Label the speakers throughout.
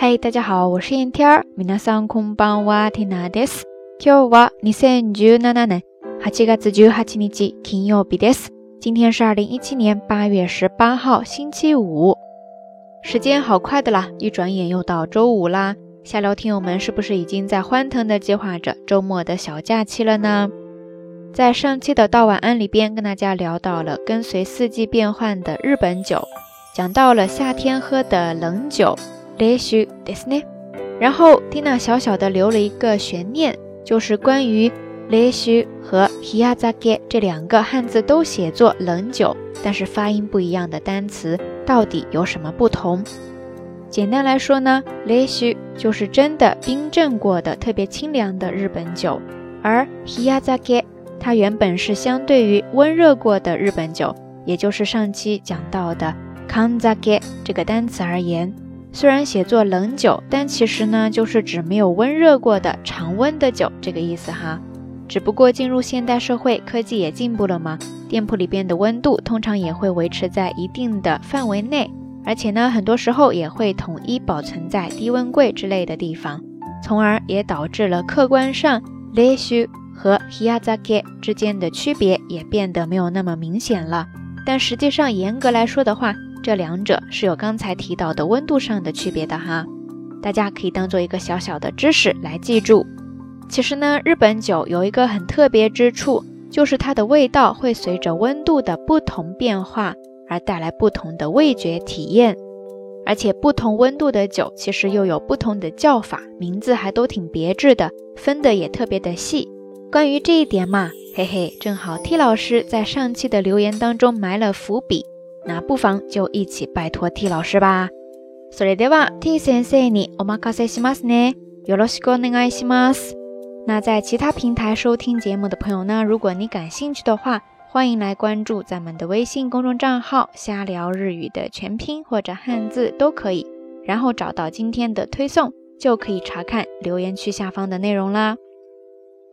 Speaker 1: 嗨，大家好，我是燕天儿。皆さんこんばんは、ティナです。今日は二千十七年八月十八日金曜日です。今天是二零一七年八月十八号，星期五。时间好快的啦，一转眼又到周五啦。下聊听友们是不是已经在欢腾的计划着周末的小假期了呢？在上期的道晚安里边，跟大家聊到了跟随四季变换的日本酒，讲到了夏天喝的冷酒。 雷须ですね。然后蒂娜小小的留了一个悬念，就是关于雷须和 hiyazake 这两个汉字都写作冷酒，但是发音不一样的单词到底有什么不同？简单来说呢，雷须就是真的冰镇过的特别清凉的日本酒，而 hiyazake 它原本是相对于温热过的日本酒，也就是上期讲到的 kanzake 这个单词而言。 虽然写作冷酒，但其实呢，就是指没有温热过的常温的酒这个意思哈。只不过进入现代社会，科技也进步了嘛，店铺里边的温度通常也会维持在一定的范围内，而且呢，很多时候也会统一保存在低温柜之类的地方，从而也导致了客观上，Leshi 和 hiyazake 之间的区别也变得没有那么明显了。但实际上，严格来说的话，这两者是有刚才提到的温度上的区别的哈，大家可以当做一个小小的知识来记住。其实呢，日本酒有一个很特别之处，就是它的味道会随着温度的不同变化而带来不同的味觉体验，而且不同温度的酒其实又有不同的叫法，名字还都挺别致的，分的也特别的细。关于这一点嘛，嘿嘿，正好 T 老师在上期的留言当中埋了伏笔。那不妨就一起拜托 T 老师吧。それでは T 先生にお任せしますね。よろしくお願いします。那在其他平台收听节目的朋友呢，如果你感兴趣的话，欢迎来关注咱们的微信公众账号“瞎聊日语”的全拼或者汉字都可以，然后找到今天的推送，就可以查看留言区下方的内容啦。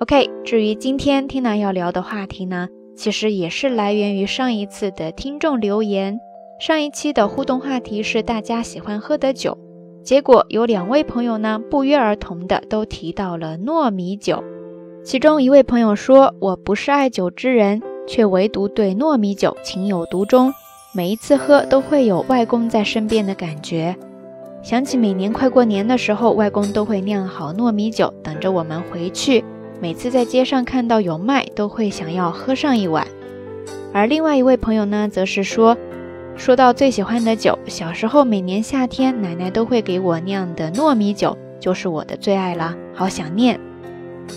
Speaker 1: OK，至于今天 Tina 要聊的话题呢？ 其实也是来源于上一次的听众留言。上一期的互动话题是大家喜欢喝的酒，结果有两位朋友呢不约而同的都提到了糯米酒。其中一位朋友说：“我不是爱酒之人，却唯独对糯米酒情有独钟，每一次喝都会有外公在身边的感觉。想起每年快过年的时候，外公都会酿好糯米酒等着我们回去。”每次在街上看到有卖，都会想要喝上一碗。而另外一位朋友呢，则是说，说到最喜欢的酒，小时候每年夏天奶奶都会给我酿的糯米酒，就是我的最爱了。好想念。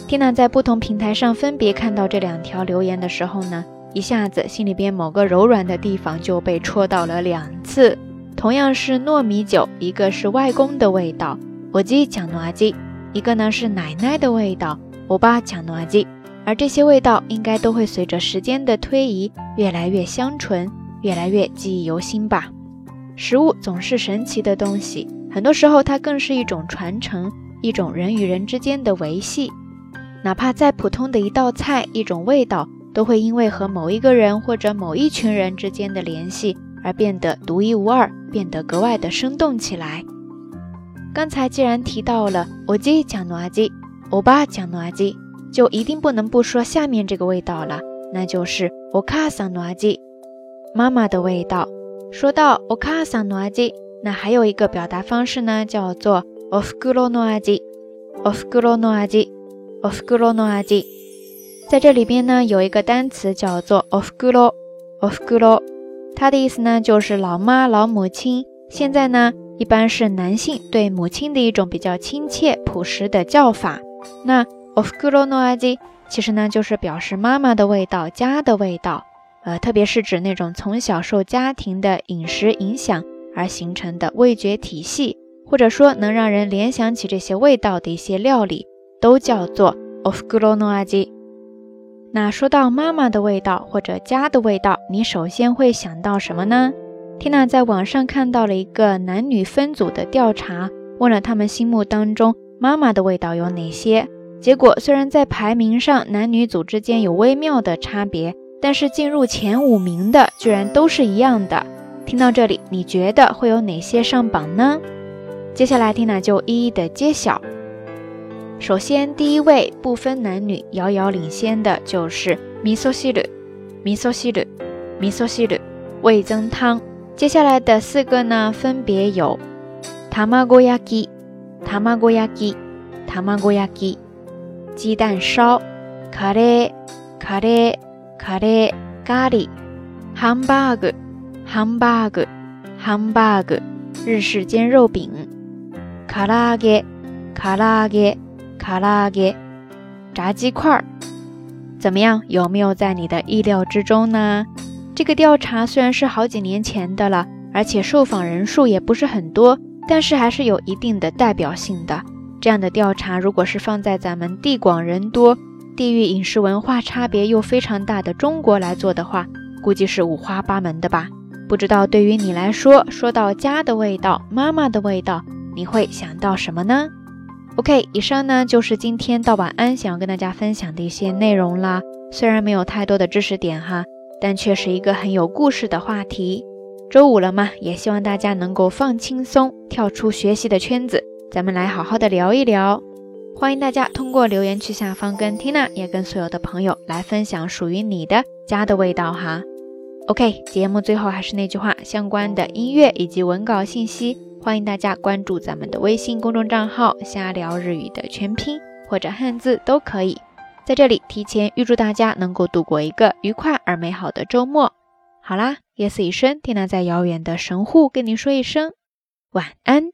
Speaker 1: 天呐，在不同平台上分别看到这两条留言的时候呢，一下子心里边某个柔软的地方就被戳到了两次。同样是糯米酒，一个是外公的味道，我记讲糯鸡；一个呢是奶奶的味道。欧巴讲糯鸡，而这些味道应该都会随着时间的推移越来越香醇，越来越记忆犹新吧。食物总是神奇的东西，很多时候它更是一种传承，一种人与人之间的维系。哪怕再普通的一道菜、一种味道，都会因为和某一个人或者某一群人之间的联系而变得独一无二，变得格外的生动起来。刚才既然提到了我鸡讲糯鸡。欧巴讲诺阿吉，就一定不能不说下面这个味道了，那就是欧卡桑诺阿吉，妈妈的味道。说到欧卡桑诺阿吉，那还有一个表达方式呢，叫做オフグロ诺阿吉，オフグロ诺阿吉，オフグロ诺阿吉。在这里边呢，有一个单词叫做オフグロ，オフグロ，它的意思呢就是老妈、老母亲。现在呢，一般是男性对母亲的一种比较亲切、朴实的叫法。 那 of guro no aji 其实呢就是表示妈妈的味道、家的味道，呃，特别是指那种从小受家庭的饮食影响而形成的味觉体系，或者说能让人联想起这些味道的一些料理，都叫做 of guro no aji。那说到妈妈的味道或者家的味道，你首先会想到什么呢？Tina 在网上看到了一个男女分组的调查，问了他们心目当中。妈妈的味道有哪些？结果虽然在排名上男女组之间有微妙的差别，但是进入前五名的居然都是一样的。听到这里，你觉得会有哪些上榜呢？接下来，Tina 就一一的揭晓。首先，第一位不分男女遥遥领先的就是味噌汁，味噌汁，味噌汁，味增汤。接下来的四个呢，分别有卵焼き、卵焼き、卵焼き、鸡蛋烧、カレー、カレー、カレー、咖喱、ハンバーグ、ハンバーグ、ハンバーグ、日式煎肉饼。卡拉给，卡拉给，卡拉给，炸鸡块儿，怎么样？有没有在你的意料之中呢？这个调查虽然是好几年前的了，而且受访人数也不是很多， 但是还是有一定的代表性的。这样的调查，如果是放在咱们地广人多、地域饮食文化差别又非常大的中国来做的话，估计是五花八门的吧？不知道对于你来说，说到家的味道，妈妈的味道。你会想到什么呢？OK，以上呢就是今天到晚安想要跟大家分享的一些内容啦。虽然没有太多的知识点哈，但却是一个很有故事的话题。周五了嘛，也希望大家能够放轻松，跳出学习的圈子，咱们来好好的聊一聊。欢迎大家通过留言区下方跟 Tina 也跟所有的朋友来分享属于你的家的味道哈。OK，节目最后还是那句话，相关的音乐以及文稿信息。欢迎大家关注咱们的微信公众账号“瞎聊日语”的全拼或者汉字都可以。在这里提前预祝大家能够度过一个愉快而美好的周末。好啦，夜色已深，蒂娜在遥远的神户跟您说一声晚安。